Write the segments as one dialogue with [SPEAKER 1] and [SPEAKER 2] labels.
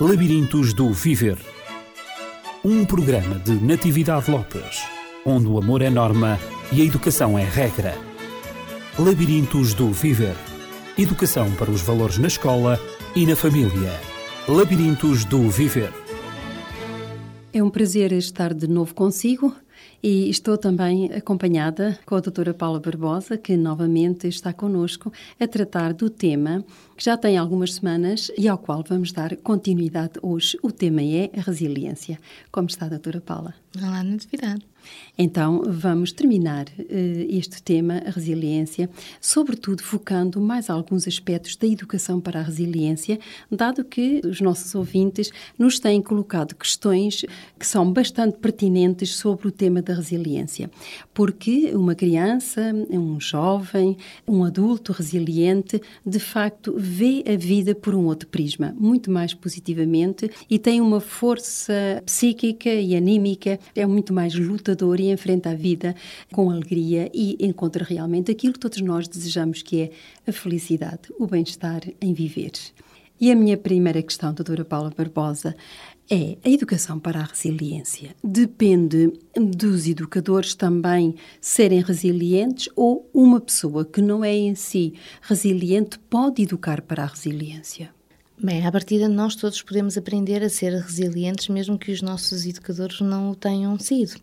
[SPEAKER 1] Labirintos do Viver. Um programa de Natividade Lopes, onde o amor é norma e a educação é regra. Labirintos do Viver. Educação para os valores na escola e na família. Labirintos do Viver.
[SPEAKER 2] É um prazer estar de novo consigo e estou também acompanhada com a doutora Paula Barbosa, que novamente está connosco a tratar do tema que já tem algumas semanas e ao qual vamos dar continuidade hoje. O tema é a resiliência. Como está, doutora Paula?
[SPEAKER 3] Olá, Natividade.
[SPEAKER 2] Então, vamos terminar uh, este tema, a resiliência, sobretudo focando mais alguns aspectos da educação para a resiliência, dado que os nossos ouvintes nos têm colocado questões que são bastante pertinentes sobre o tema da resiliência. Porque uma criança, um jovem, um adulto resiliente, de facto vê a vida por um outro prisma, muito mais positivamente e tem uma força psíquica e anímica, é muito mais lutador e enfrenta a vida com alegria e encontra realmente aquilo que todos nós desejamos, que é a felicidade, o bem-estar em viver. E a minha primeira questão, doutora Paula Barbosa, é a educação para a resiliência. Depende dos educadores também serem resilientes ou uma pessoa que não é em si resiliente pode educar para a resiliência?
[SPEAKER 3] Bem, à partida nós todos podemos aprender a ser resilientes mesmo que os nossos educadores não o tenham sido.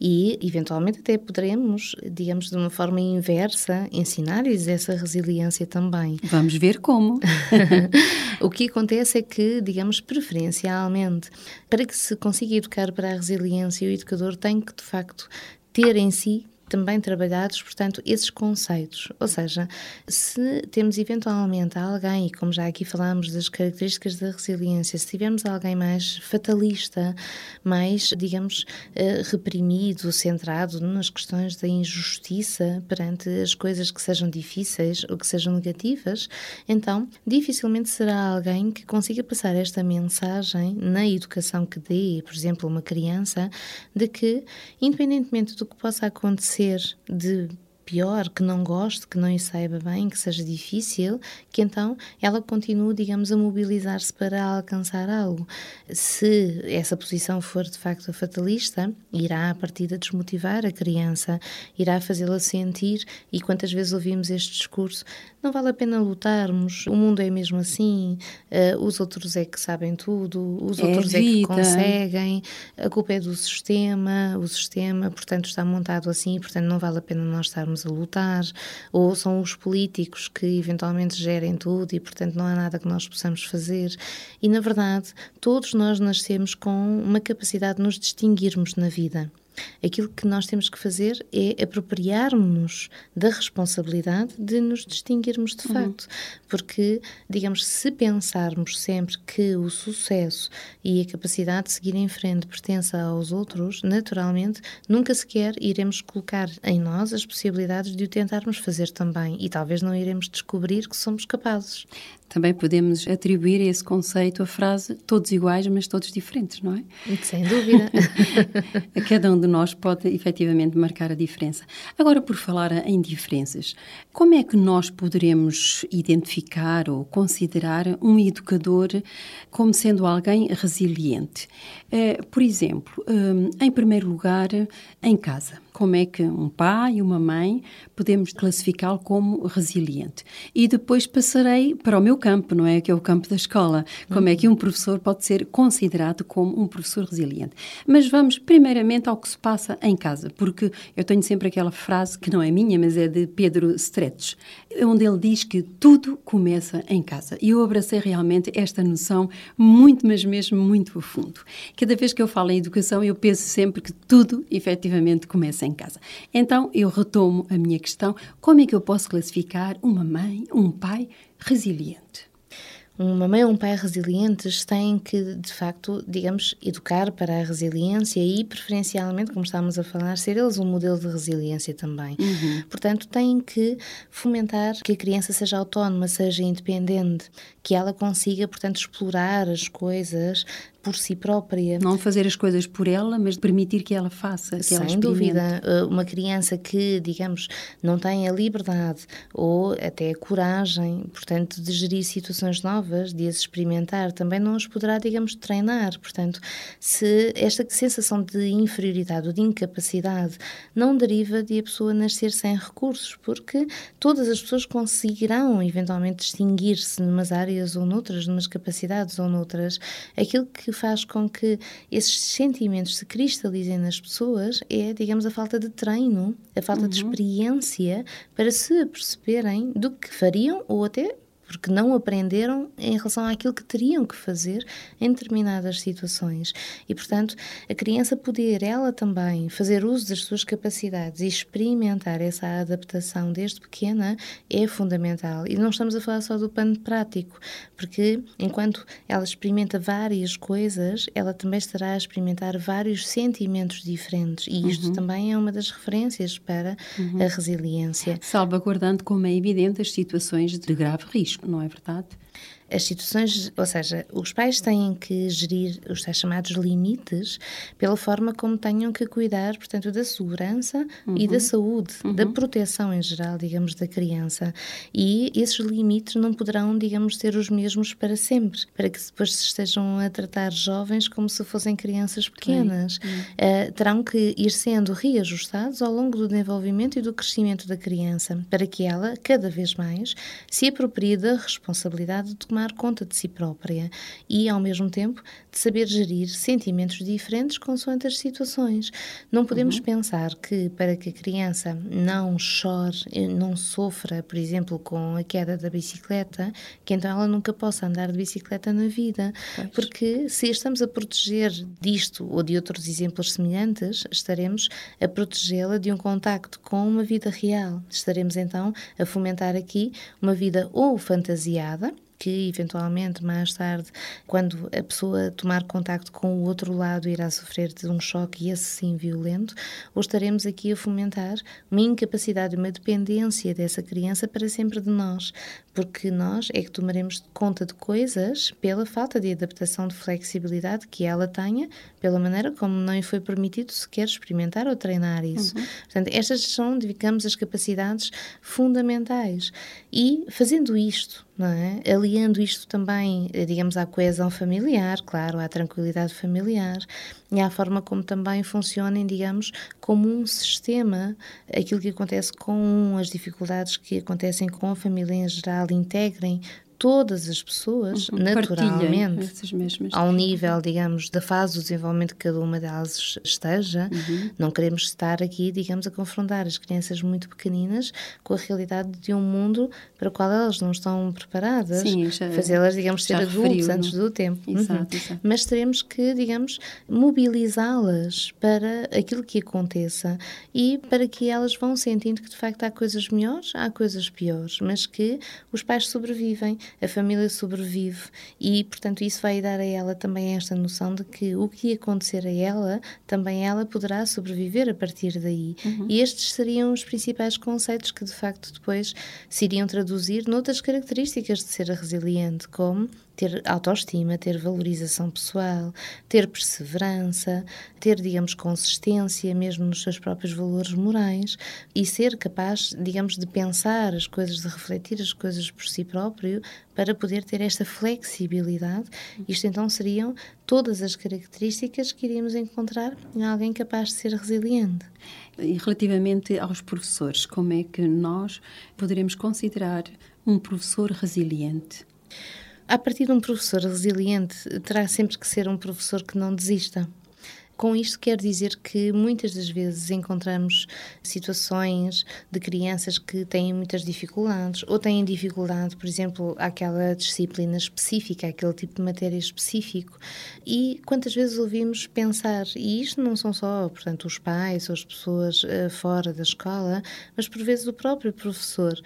[SPEAKER 3] E, eventualmente, até poderemos, digamos, de uma forma inversa, ensinar-lhes essa resiliência também.
[SPEAKER 2] Vamos ver como.
[SPEAKER 3] o que acontece é que, digamos, preferencialmente, para que se consiga educar para a resiliência, o educador tem que, de facto, ter em si também trabalhados, portanto, esses conceitos. Ou seja, se temos eventualmente alguém, e como já aqui falámos das características da resiliência, se tivermos alguém mais fatalista, mais, digamos, eh, reprimido, centrado nas questões da injustiça perante as coisas que sejam difíceis ou que sejam negativas, então dificilmente será alguém que consiga passar esta mensagem na educação que dê, por exemplo, uma criança, de que, independentemente do que possa acontecer, ser de pior, que não goste, que não lhe saiba bem, que seja difícil, que então ela continue, digamos, a mobilizar-se para alcançar algo. Se essa posição for de facto fatalista, irá a partir de desmotivar a criança, irá fazê-la sentir, e quantas vezes ouvimos este discurso, não vale a pena lutarmos, o mundo é mesmo assim, uh, os outros é que sabem tudo, os é outros é que conseguem, a culpa é do sistema, o sistema, portanto, está montado assim, portanto, não vale a pena nós estarmos a lutar, ou são os políticos que eventualmente gerem tudo e, portanto, não há nada que nós possamos fazer. E, na verdade, todos nós nascemos com uma capacidade de nos distinguirmos na vida. Aquilo que nós temos que fazer é apropriarmos-nos da responsabilidade de nos distinguirmos de uhum. facto. Porque, digamos, se pensarmos sempre que o sucesso e a capacidade de seguir em frente pertence aos outros, naturalmente nunca sequer iremos colocar em nós as possibilidades de o tentarmos fazer também e talvez não iremos descobrir que somos capazes.
[SPEAKER 2] Também podemos atribuir esse conceito a frase todos iguais, mas todos diferentes, não é?
[SPEAKER 3] Sem dúvida.
[SPEAKER 2] Cada um de nós pode efetivamente marcar a diferença. Agora, por falar em diferenças, como é que nós poderemos identificar ou considerar um educador como sendo alguém resiliente? Eh, por exemplo, eh, em primeiro lugar, em casa como é que um pai e uma mãe podemos classificá-lo como resiliente. E depois passarei para o meu campo, não é? Que é o campo da escola. Como é que um professor pode ser considerado como um professor resiliente. Mas vamos primeiramente ao que se passa em casa, porque eu tenho sempre aquela frase que não é minha, mas é de Pedro Stretch, onde ele diz que tudo começa em casa. E eu abracei realmente esta noção muito, mas mesmo muito a fundo. Cada vez que eu falo em educação, eu penso sempre que tudo efetivamente começa em casa. Então eu retomo a minha questão: como é que eu posso classificar uma mãe, um pai resiliente?
[SPEAKER 3] Uma mãe ou um pai resilientes têm que, de facto, digamos, educar para a resiliência e, preferencialmente, como estávamos a falar, ser eles um modelo de resiliência também. Uhum. Portanto, têm que fomentar que a criança seja autónoma, seja independente, que ela consiga, portanto, explorar as coisas por si própria.
[SPEAKER 2] Não fazer as coisas por ela, mas permitir que ela faça, que
[SPEAKER 3] Sem
[SPEAKER 2] ela
[SPEAKER 3] dúvida. Eh, uma criança que, digamos, não tem a liberdade ou até a coragem, portanto, de gerir situações novas, de as experimentar, também não as poderá, digamos, treinar. Portanto, se esta sensação de inferioridade ou de incapacidade não deriva de a pessoa nascer sem recursos, porque todas as pessoas conseguirão eventualmente distinguir-se numas áreas ou noutras, numas capacidades ou noutras. Aquilo que faz com que esses sentimentos se cristalizem nas pessoas é, digamos, a falta de treino, a falta uhum. de experiência para se aperceberem do que fariam ou até porque não aprenderam em relação àquilo que teriam que fazer em determinadas situações. E, portanto, a criança poder, ela também, fazer uso das suas capacidades e experimentar essa adaptação desde pequena é fundamental. E não estamos a falar só do pano prático, porque enquanto ela experimenta várias coisas, ela também estará a experimentar vários sentimentos diferentes. E isto uhum. também é uma das referências para uhum. a resiliência.
[SPEAKER 2] Salvaguardando, como é evidente, as situações de grave risco não é verdade?
[SPEAKER 3] As situações, ou seja, os pais têm que gerir os tais chamados limites pela forma como tenham que cuidar, portanto, da segurança uhum. e da uhum. saúde, uhum. da proteção em geral, digamos, da criança. E esses limites não poderão, digamos, ser os mesmos para sempre, para que depois se estejam a tratar jovens como se fossem crianças pequenas. Uh, terão que ir sendo reajustados ao longo do desenvolvimento e do crescimento da criança, para que ela, cada vez mais, se aproprie da responsabilidade de tomar conta de si própria e, ao mesmo tempo, de saber gerir sentimentos diferentes consoante as situações. Não podemos uhum. pensar que, para que a criança não chore, não sofra, por exemplo, com a queda da bicicleta, que então ela nunca possa andar de bicicleta na vida. Pois. Porque se estamos a proteger disto ou de outros exemplos semelhantes, estaremos a protegê-la de um contacto com uma vida real. Estaremos então a fomentar aqui uma vida ou fantasiada, que eventualmente mais tarde, quando a pessoa tomar contacto com o outro lado, irá sofrer de um choque e esse sim violento, ou estaremos aqui a fomentar uma incapacidade, uma dependência dessa criança para sempre de nós, porque nós é que tomaremos conta de coisas pela falta de adaptação de flexibilidade que ela tenha, pela maneira como não lhe foi permitido sequer experimentar ou treinar isso. Uhum. Portanto, estas são, digamos, as capacidades fundamentais. E fazendo isto, não é? aliando isto também, digamos, à coesão familiar, claro, à tranquilidade familiar e à forma como também funcionem, digamos, como um sistema, aquilo que acontece com as dificuldades que acontecem com a família em geral, integrem todas as pessoas, uhum, naturalmente, ao nível, digamos, da fase do desenvolvimento que cada uma delas esteja. Uhum. Não queremos estar aqui, digamos, a confrontar as crianças muito pequeninas com a realidade de um mundo para o qual elas não estão preparadas. Fazê-las, digamos, ser adultos antes do tempo. Exato, uhum. exato. Mas teremos que, digamos, mobilizá-las para aquilo que aconteça e para que elas vão sentindo que, de facto, há coisas melhores, há coisas piores, mas que os pais sobrevivem a família sobrevive e, portanto, isso vai dar a ela também esta noção de que o que acontecer a ela, também ela poderá sobreviver a partir daí. Uhum. E estes seriam os principais conceitos que, de facto, depois se iriam traduzir noutras características de ser resiliente, como ter autoestima, ter valorização pessoal, ter perseverança, ter, digamos, consistência mesmo nos seus próprios valores morais e ser capaz, digamos, de pensar as coisas, de refletir as coisas por si próprio para poder ter esta flexibilidade. Isto então seriam todas as características que iríamos encontrar em alguém capaz de ser resiliente.
[SPEAKER 2] E relativamente aos professores, como é que nós poderemos considerar um professor resiliente?
[SPEAKER 3] A partir de um professor resiliente, terá sempre que ser um professor que não desista. Com isto quero dizer que muitas das vezes encontramos situações de crianças que têm muitas dificuldades ou têm dificuldade, por exemplo, àquela disciplina específica, aquele tipo de matéria específico. E quantas vezes ouvimos pensar, e isto não são só, portanto, os pais ou as pessoas uh, fora da escola, mas por vezes o próprio professor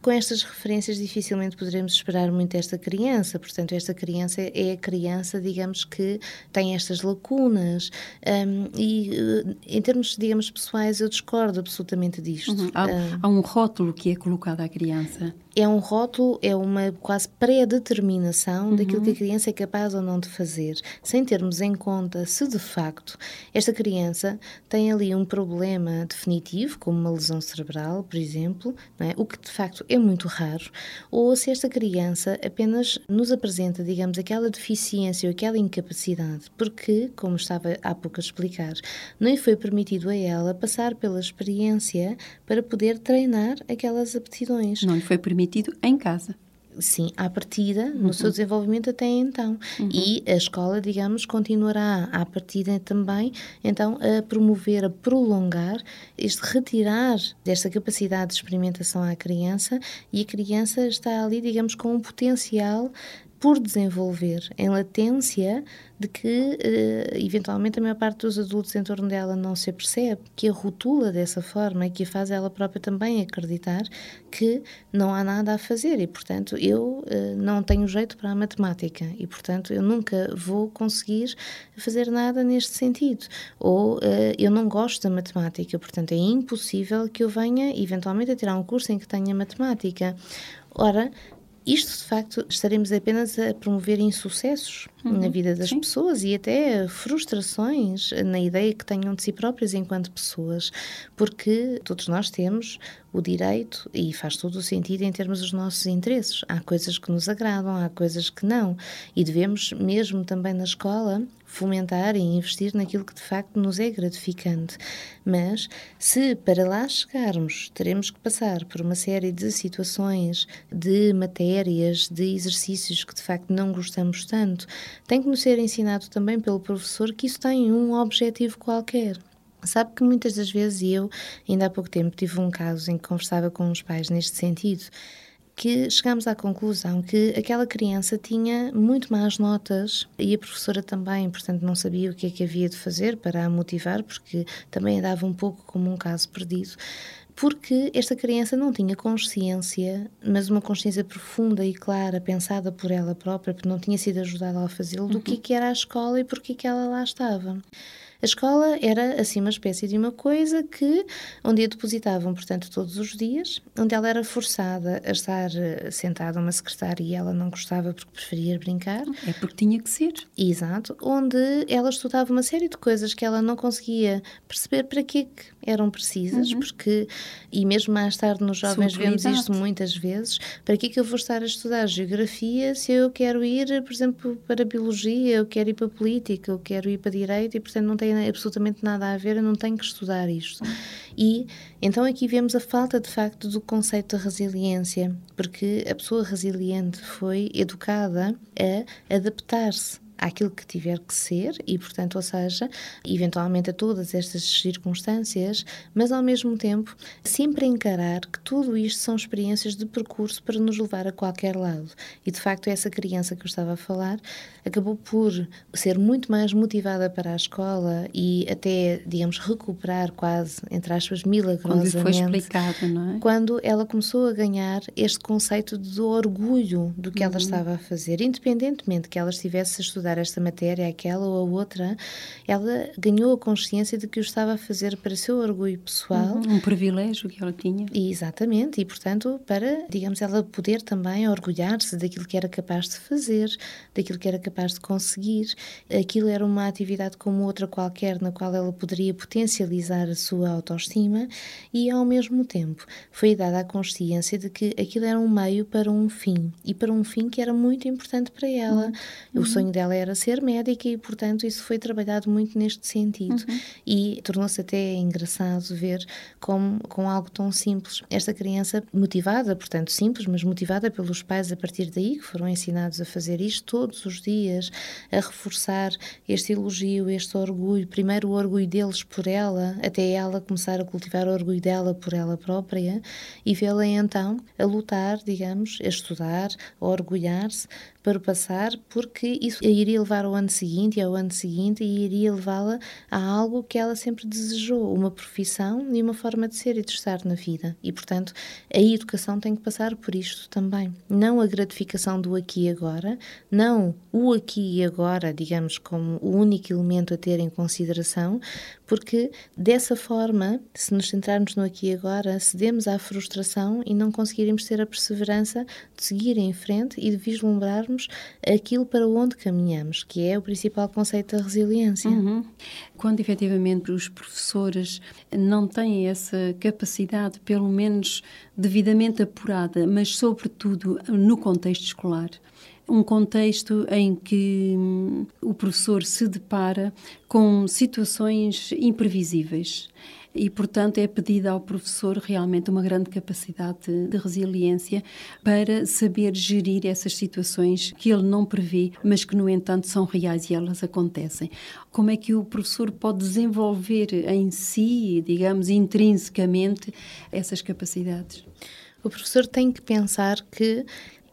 [SPEAKER 3] com estas referências dificilmente poderemos esperar muito esta criança, portanto, esta criança é a criança, digamos, que tem estas lacunas um, e uh, em termos, digamos, pessoais eu discordo absolutamente disto. Uhum.
[SPEAKER 2] Há, há, um rótulo que é colocado à criança.
[SPEAKER 3] É um rótulo, é uma quase pré-determinação uhum. daquilo que a criança é capaz ou não de fazer, sem termos em conta se de facto esta criança tem ali um problema definitivo, como uma lesão cerebral, por exemplo, é? o que de facto é muito raro, ou se esta criança apenas nos apresenta, digamos, aquela deficiência ou aquela incapacidade, porque, como estava há pouco a explicar, não lhe foi permitido a ela passar pela experiência para poder treinar aquelas aptidões.
[SPEAKER 2] Não lhe foi permitido em casa
[SPEAKER 3] sim, à partida, uhum. no seu desenvolvimento até então. Uhum. E a escola, digamos, continuará à partida também, então, a promover, a prolongar este retirar desta capacidade de experimentação à criança e a criança está ali, digamos, com um potencial por desenvolver, em latência, de que uh, eventualmente a maior parte dos adultos em torno dela não se apercebe, que a rotula dessa forma e que a faz ela própria também acreditar que não há nada a fazer e, portanto, eu uh, não tenho jeito para a matemática e, portanto, eu nunca vou conseguir fazer nada neste sentido. Ou uh, eu não gosto da matemática, portanto, é impossível que eu venha eventualmente a tirar um curso em que tenha matemática. Ora, isto, de facto, estaremos apenas a promover insucessos uhum, na vida das sim. pessoas e até frustrações na ideia que tenham de si próprias enquanto pessoas, porque todos nós temos o direito, e faz todo o sentido em termos dos nossos interesses. Há coisas que nos agradam, há coisas que não. E devemos, mesmo também na escola, fomentar e investir naquilo que de facto nos é gratificante. Mas se para lá chegarmos teremos que passar por uma série de situações, de matérias, de exercícios que de facto não gostamos tanto, tem que nos ser ensinado também pelo professor que isso tem um objetivo qualquer. Sabe que muitas das vezes eu, ainda há pouco tempo, tive um caso em que conversava com os pais neste sentido, que chegámos à conclusão que aquela criança tinha muito más notas e a professora também, portanto, não sabia o que é que havia de fazer para a motivar, porque também andava um pouco como um caso perdido porque esta criança não tinha consciência, mas uma consciência profunda e clara, pensada por ela própria, porque não tinha sido ajudada a fazê-lo, do que, uhum. que era a escola e porque que ela lá estava. A escola era assim uma espécie de uma coisa que onde a depositavam, portanto, todos os dias, onde ela era forçada a estar eh, sentada uma secretária e ela não gostava porque preferia brincar.
[SPEAKER 2] É porque tinha que ser.
[SPEAKER 3] Exato, onde ela estudava uma série de coisas que ela não conseguia perceber para que eram precisas, uhum. porque, e mesmo mais tarde nos jovens vemos isto muitas vezes, para que que eu vou estar a estudar geografia se eu quero ir, por exemplo, para biologia, eu quero ir para política, eu quero ir para direito e, portanto, não tem absolutamente nada a ver, eu não tenho que estudar isto. E então aqui vemos a falta, de facto, do conceito de resiliência, porque a pessoa resiliente foi educada a adaptar-se àquilo que tiver que ser e, portanto, ou seja, eventualmente a todas estas circunstâncias, mas ao mesmo tempo sempre encarar que tudo isto são experiências de percurso para nos levar a qualquer lado. E de facto, essa criança que eu estava a falar acabou por ser muito mais motivada para a escola e até, digamos, recuperar quase, entre aspas, milagrosamente.
[SPEAKER 2] Quando foi explicado, não é?
[SPEAKER 3] Quando ela começou a ganhar este conceito de orgulho do que uhum. ela estava a fazer, independentemente que ela estivesse a estudar estudar esta matéria, aquela ou a outra, ela ganhou a consciência de que o estava a fazer para seu orgulho pessoal.
[SPEAKER 2] Uhum, um privilégio que ela tinha.
[SPEAKER 3] E, exatamente, e portanto, para, digamos, ela poder também orgulhar-se daquilo que era capaz de fazer, daquilo que era capaz de conseguir. Aquilo era uma atividade como outra qualquer, na qual ela poderia potencializar a sua autoestima e, ao mesmo tempo, foi dada a consciência de que aquilo era um meio para um fim e para um fim que era muito importante para ela. Uhum. O sonho dela era ser médica e, portanto, isso foi trabalhado muito neste sentido. Uhum. E tornou-se até engraçado ver como, com algo tão simples, esta criança motivada, portanto, simples, mas motivada pelos pais a partir daí, que foram ensinados a fazer isto todos os dias, a reforçar este elogio, este orgulho, primeiro o orgulho deles por ela, até ela começar a cultivar o orgulho dela por ela própria e vê-la então a lutar, digamos, a estudar, a orgulhar-se para passar, porque isso iria levar ao ano seguinte e ao ano seguinte e iria levá-la a algo que ela sempre desejou, uma profissão e uma forma de ser e de estar na vida. E, portanto, a educação tem que passar por isto também. Não a gratificação do aqui e agora, não o aqui e agora, digamos, como o único elemento a ter em consideração, porque dessa forma, se nos centrarmos no aqui e agora, cedemos à frustração e não conseguiremos ter a perseverança de seguir em frente e de vislumbrarmos aquilo para onde caminhamos, que é o principal conceito da resiliência.
[SPEAKER 2] Uhum. Quando efetivamente os professores não têm essa capacidade, pelo menos devidamente apurada, mas sobretudo no contexto escolar, um contexto em que hum, o professor se depara com situações imprevisíveis e, portanto, é pedida ao professor realmente uma grande capacidade de resiliência para saber gerir essas situações que ele não prevê, mas que, no entanto, são reais e elas acontecem. Como é que o professor pode desenvolver em si, digamos, intrinsecamente, essas capacidades?
[SPEAKER 3] O professor tem que pensar que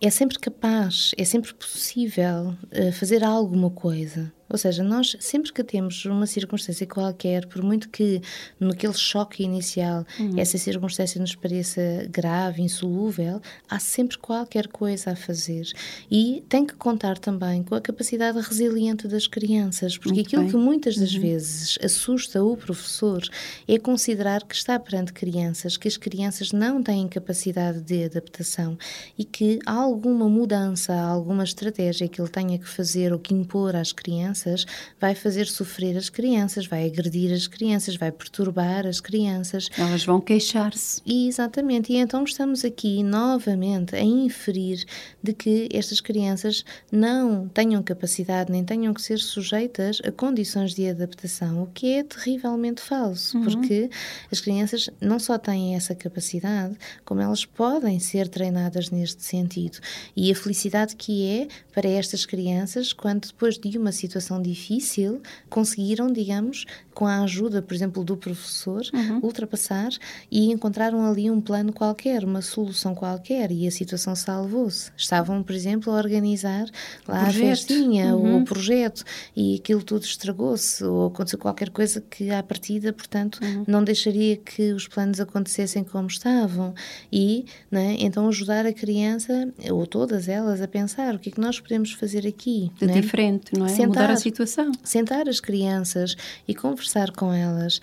[SPEAKER 3] é sempre capaz, é sempre possível uh, fazer alguma coisa. Ou seja, nós sempre que temos uma circunstância qualquer, por muito que naquele choque inicial uhum. essa circunstância nos pareça grave, insolúvel, há sempre qualquer coisa a fazer. E tem que contar também com a capacidade resiliente das crianças, porque muito aquilo bem. que muitas das uhum. vezes assusta o professor é considerar que está perante crianças, que as crianças não têm capacidade de adaptação e que alguma mudança, alguma estratégia que ele tenha que fazer ou que impor às crianças crianças vai fazer sofrer as crianças, vai agredir as crianças, vai perturbar as crianças.
[SPEAKER 2] Elas vão queixar-se.
[SPEAKER 3] Exatamente. E então estamos aqui novamente a inferir de que estas crianças não tenham capacidade nem tenham que ser sujeitas a condições de adaptação, o que é terrivelmente falso, uhum. porque as crianças não só têm essa capacidade, como elas podem ser treinadas neste sentido. E a felicidade que é para estas crianças quando depois de uma situação situação difícil, conseguiram, digamos, com a ajuda, por exemplo, do professor, uhum. ultrapassar e encontraram ali um plano qualquer, uma solução qualquer e a situação salvou-se. Estavam, por exemplo, a organizar lá a festinha uhum. o projeto e aquilo tudo estragou-se ou aconteceu qualquer coisa que à partida, portanto, uhum. não deixaria que os planos acontecessem como estavam e, né, então ajudar a criança ou todas elas a pensar o que é que nós podemos fazer aqui.
[SPEAKER 2] De né? diferente, não é? Sentar mudar a situação.
[SPEAKER 3] Sentar as crianças e conversar com elas.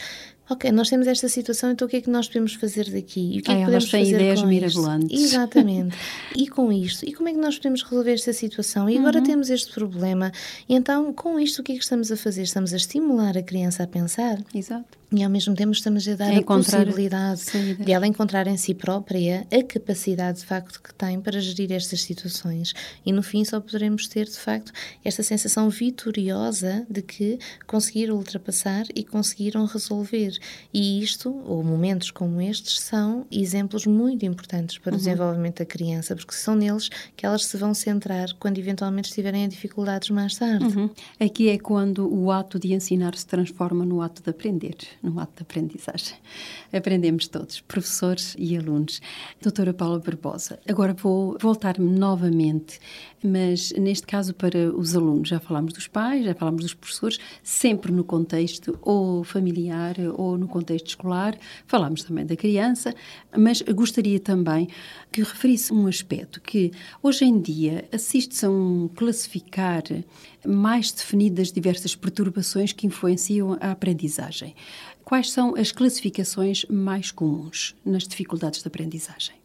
[SPEAKER 3] Ok, nós temos esta situação, então o que é que nós podemos fazer daqui? E o que é, que podemos fazer
[SPEAKER 2] ideias
[SPEAKER 3] com
[SPEAKER 2] mirabolantes.
[SPEAKER 3] Isto? Exatamente. e com isto? E como é que nós podemos resolver esta situação? E agora uhum. temos este problema. E então, com isto, o que é que estamos a fazer? Estamos a estimular a criança a pensar.
[SPEAKER 2] Exato
[SPEAKER 3] e ao mesmo tempo estamos a dar a possibilidade de ela encontrar em si própria a capacidade de facto que tem para gerir estas situações e no fim só poderemos ter de facto esta sensação vitoriosa de que conseguiram ultrapassar e conseguiram resolver e isto ou momentos como estes são exemplos muito importantes para o uhum. desenvolvimento da criança porque são neles que elas se vão centrar quando eventualmente estiverem em dificuldades mais tarde.
[SPEAKER 2] Uhum. Aqui é quando o ato de ensinar se transforma no ato de aprender no ato de aprendizagem. Aprendemos todos, professores e alunos. Doutora Paula Barbosa, agora vou voltar-me novamente, mas neste caso para os alunos. Já falámos dos pais, já falámos dos professores, sempre no contexto ou familiar ou no contexto escolar. Falámos também da criança, mas gostaria também que referisse um aspecto que hoje em dia assiste-se a um classificar mais definidas diversas perturbações que influenciam a aprendizagem. Quais são as classificações mais comuns nas dificuldades de aprendizagem?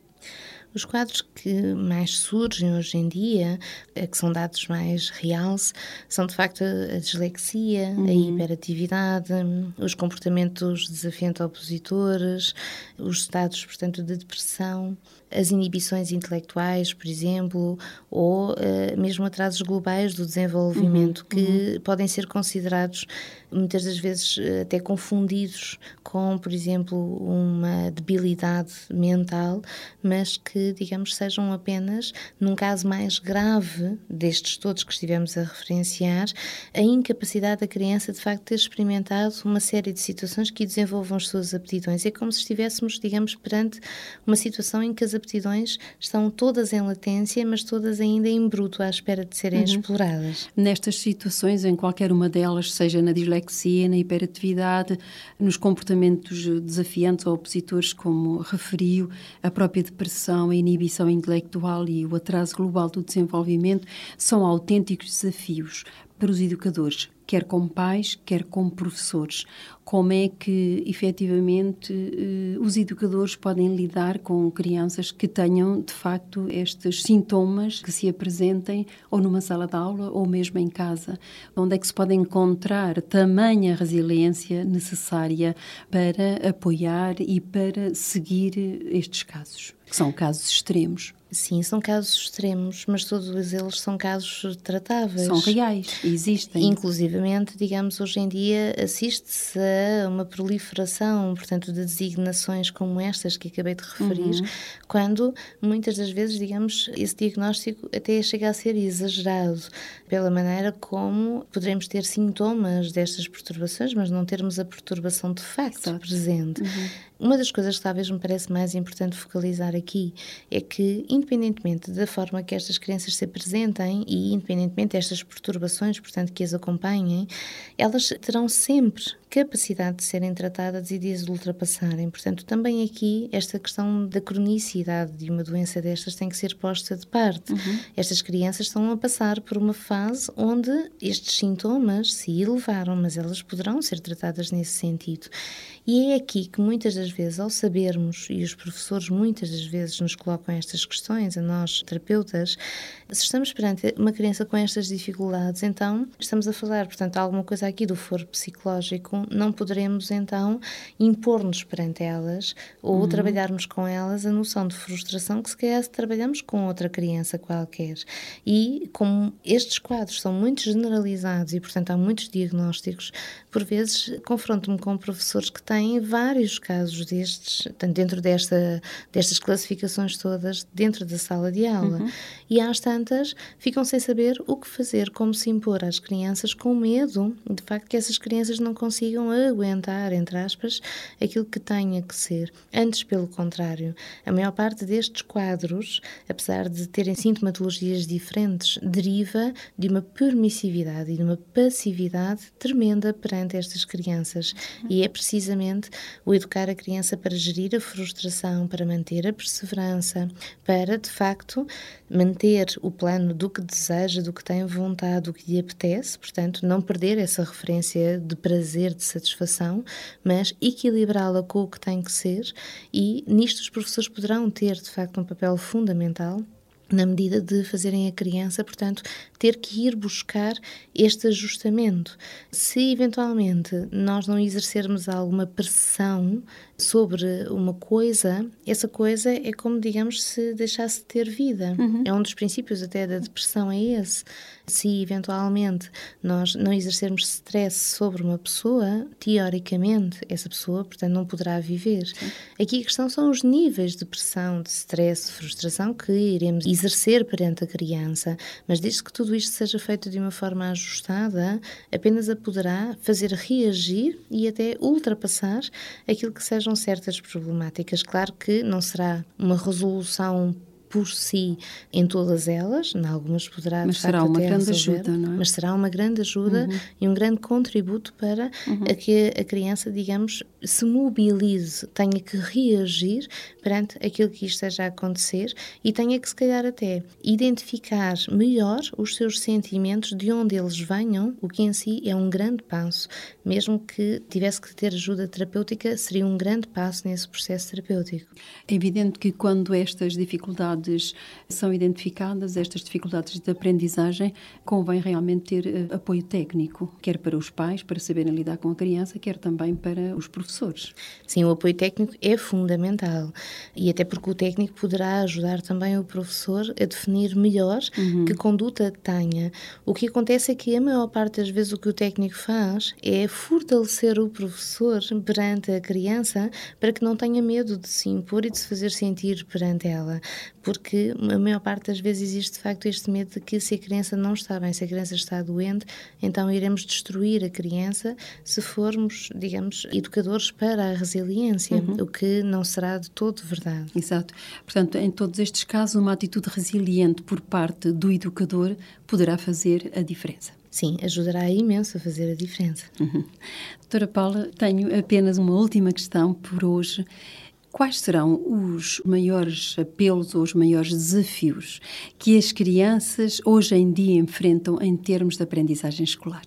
[SPEAKER 3] Os quadros que mais surgem hoje em dia, eh, que são dados mais reais, são de facto a dislexia, uhum. a hiperatividade, os comportamentos desafiante-opositores, os estados, portanto, de depressão, as inibições intelectuais, por exemplo, ou uh, mesmo atrasos globais do desenvolvimento, uhum, que uhum. podem ser considerados muitas das vezes eh, até confundidos com, por exemplo, uma debilidade mental, mas que, digamos, sejam apenas, num caso mais grave destes todos que estivemos a referenciar, a incapacidade da criança de facto ter experimentado uma série de situações que desenvolvam as suas aptidões. É como se estivéssemos, digamos, perante uma situação em que as aptidões estão todas em latência, mas todas ainda em bruto, à espera de serem uhum. exploradas.
[SPEAKER 2] Nestas situações, em qualquer uma delas, seja na dislexia, na hiperatividade, nos comportamentos desafiantes ou opositores, como referiu, a própria depressão, a inibição intelectual e o atraso global do desenvolvimento, são autênticos desafios para os educadores, quer como pais, quer como professores. Como é que, efetivamente, eh, os educadores podem lidar com crianças que tenham, de facto, estes sintomas que se apresentem ou numa sala de aula ou mesmo em casa? Onde é que se pode encontrar tamanha resiliência necessária para apoiar e para seguir estes casos, que são casos extremos?
[SPEAKER 3] Sim, são casos extremos, mas todos eles são casos tratáveis.
[SPEAKER 2] São reais, existem.
[SPEAKER 3] Inclusivamente, digamos, hoje em dia assiste-se a uma proliferação, portanto, de designações como estas que acabei de referir, uhum. quando muitas das vezes, digamos, esse diagnóstico até chega a ser exagerado pela maneira como poderemos ter sintomas destas perturbações, mas não termos a perturbação de facto Exato. presente. Uhum. Uma das coisas que talvez me parece mais importante focalizar aqui é que, independentemente da forma que estas crianças se apresentem e independentemente destas perturbações, portanto, que as acompanhem, elas terão sempre capacidade de serem tratadas e de as ultrapassarem. Portanto, também aqui esta questão da cronicidade de uma doença destas tem que ser posta de parte. Uhum. Estas crianças estão a passar por uma fase onde estes sintomas se elevaram, mas elas poderão ser tratadas nesse sentido. E é aqui que muitas das vezes, ao sabermos, e os professores muitas das vezes nos colocam estas questões, a nós, terapeutas, se estamos perante uma criança com estas dificuldades, então estamos a falar, portanto, alguma coisa aqui do foro psicológico, não poderemos então impor-nos perante elas ou uhum. trabalharmos com elas a noção de frustração que se calhar se trabalhamos com outra criança qualquer. E como estes quadros são muito generalizados e, portanto, há muitos diagnósticos, por vezes confronto-me com professores que têm vários casos destes, portanto, dentro desta, destas classificações todas, dentro da sala de aula. Uhum. E às tantas ficam sem saber o que fazer, como se impor às crianças, com medo de facto que essas crianças não consigam aguentar, entre aspas, aquilo que tenha que ser. Antes, pelo contrário, a maior parte destes quadros, apesar de terem sintomatologias diferentes, deriva de uma permissividade e de uma passividade tremenda perante estas crianças. E é precisamente o educar a criança para gerir a frustração, para manter a perseverança, para, de facto, manter o plano do que deseja, do que tem vontade, do que lhe apetece, portanto, não perder essa referência de prazer, de satisfação, mas equilibrá-la com o que tem que ser, e nisto os professores poderão ter, de facto, um papel fundamental na medida de fazerem a criança, portanto, ter que ir buscar este ajustamento. Se eventualmente nós não exercermos alguma pressão sobre uma coisa, essa coisa é como, digamos, se deixasse de ter vida. Uhum. É um dos princípios até da depressão, é esse. Se eventualmente nós não exercermos stress sobre uma pessoa, teoricamente, essa pessoa, portanto, não poderá viver. Sim. Aqui a questão são os níveis de pressão, de stress, de frustração que iremos exercer perante a criança, mas desde que tudo isto seja feito de uma forma ajustada, apenas a poderá fazer reagir e até ultrapassar aquilo que sejam certas problemáticas. Claro que não será uma resolução por si em todas elas, em algumas poderá
[SPEAKER 2] mas será uma grande resolver, ajuda, não é?
[SPEAKER 3] Mas será uma grande ajuda uhum. e um grande contributo para uhum. a que a criança, digamos, se mobilize, tenha que reagir perante aquilo que esteja a acontecer e tenha que, se calhar, até identificar melhor os seus sentimentos, de onde eles venham, o que em si é um grande passo. Mesmo que tivesse que ter ajuda terapêutica, seria um grande passo nesse processo terapêutico.
[SPEAKER 2] É evidente que quando estas dificuldades são identificadas, estas dificuldades de aprendizagem, convém realmente ter uh, apoio técnico, quer para os pais, para saberem lidar com a criança, quer também para os professores professores.
[SPEAKER 3] Sim, o apoio técnico é fundamental e até porque o técnico poderá ajudar também o professor a definir melhor uhum. que conduta tenha. O que acontece é que a maior parte das vezes o que o técnico faz é fortalecer o professor perante a criança para que não tenha medo de se impor e de se fazer sentir perante ela, porque a maior parte das vezes existe de facto este medo de que se a criança não está bem, se a criança está doente, então iremos destruir a criança se formos, digamos, educadores para a resiliência, uhum. o que não será de todo verdade.
[SPEAKER 2] Exato. Portanto, em todos estes casos, uma atitude resiliente por parte do educador poderá fazer a diferença.
[SPEAKER 3] Sim, ajudará imenso a fazer a diferença.
[SPEAKER 2] Uhum. Doutora Paula, tenho apenas uma última questão por hoje. Quais serão os maiores apelos ou os maiores desafios que as crianças hoje em dia enfrentam em termos de aprendizagem escolar?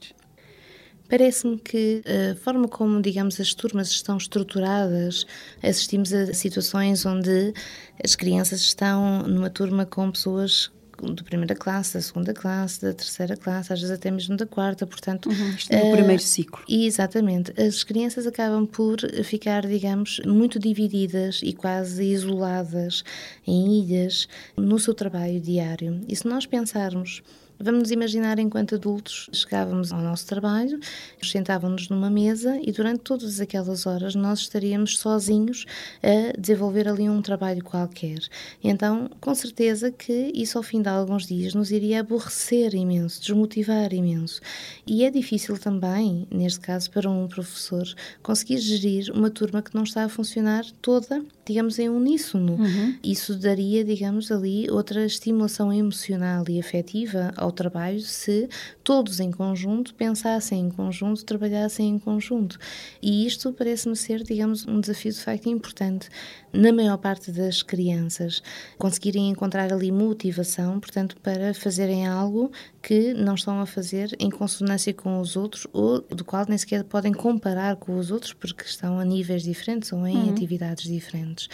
[SPEAKER 3] Parece-me que a forma como, digamos, as turmas estão estruturadas, assistimos a situações onde as crianças estão numa turma com pessoas da primeira classe, da segunda classe, da terceira classe, às vezes até mesmo da quarta, portanto...
[SPEAKER 2] Uhum, isto é o uh, primeiro ciclo.
[SPEAKER 3] Exatamente. As crianças acabam por ficar, digamos, muito divididas e quase isoladas em ilhas no seu trabalho diário. E se nós pensarmos Vamos imaginar enquanto adultos chegávamos ao nosso trabalho, sentávamos numa mesa e durante todas aquelas horas nós estaríamos sozinhos a desenvolver ali um trabalho qualquer. Então, com certeza que isso ao fim de alguns dias nos iria aborrecer imenso, desmotivar imenso. E é difícil também, neste caso, para um professor conseguir gerir uma turma que não está a funcionar toda digamos, em uníssono. Uhum. Isso daria, digamos, ali outra estimulação emocional e afetiva ao trabalho se todos em conjunto pensassem em conjunto, trabalhassem em conjunto. E isto parece-me ser, digamos, um desafio de facto importante na maior parte das crianças, conseguirem encontrar ali motivação, portanto, para fazerem algo que não estão a fazer em consonância com os outros ou do qual nem sequer podem comparar com os outros porque estão a níveis diferentes ou em uhum. atividades diferentes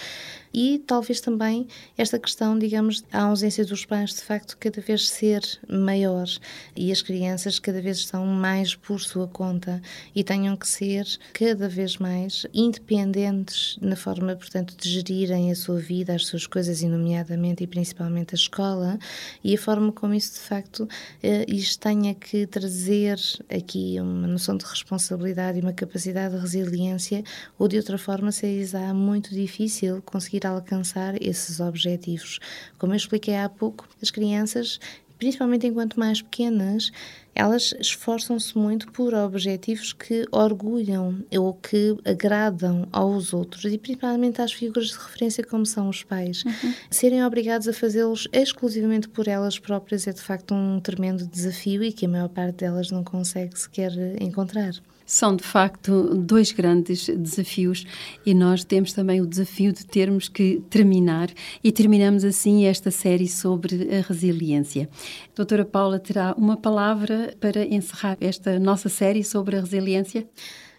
[SPEAKER 3] e talvez também esta questão, digamos, a ausência dos pais de facto cada vez ser maior. E as crianças cada vez estão mais por sua conta e tenham que ser cada vez mais independentes na forma, portanto, de gerirem a sua vida, as suas coisas, e nomeadamente e principalmente a escola, e a forma como isso de facto eh, isto tenha que trazer aqui uma noção de responsabilidade e uma capacidade de resiliência, ou de outra forma seja muito difícil conseguir alcançar esses objetivos. Como eu expliquei há pouco, as crianças, principalmente enquanto mais pequenas, elas esforçam-se muito por objetivos que orgulham ou que agradam aos outros e principalmente às figuras de referência como são os pais. Uhum. Serem obrigados a fazê-los exclusivamente por elas próprias é de facto um tremendo desafio e que a maior parte delas não consegue sequer encontrar.
[SPEAKER 2] São de facto dois grandes desafios e nós temos também o desafio de termos que terminar e terminamos assim esta série sobre a resiliência. Doutora Paula terá uma palavra para encerrar esta nossa série sobre a resiliência?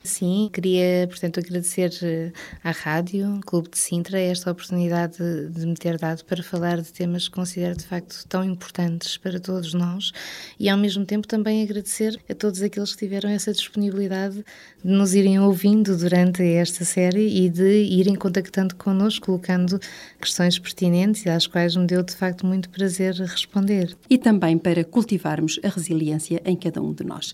[SPEAKER 3] Sim, queria, portanto, agradecer eh, à Rádio Clube de Sintra esta oportunidade de me ter dado para falar de temas que considero de facto tão importantes para todos nós e, ao mesmo tempo, também agradecer a todos aqueles que tiveram essa disponibilidade de nos irem ouvindo durante esta série e de irem contactando connosco, colocando questões pertinentes às quais me deu de facto muito prazer responder.
[SPEAKER 2] E também para cultivarmos a resiliência em cada um de nós.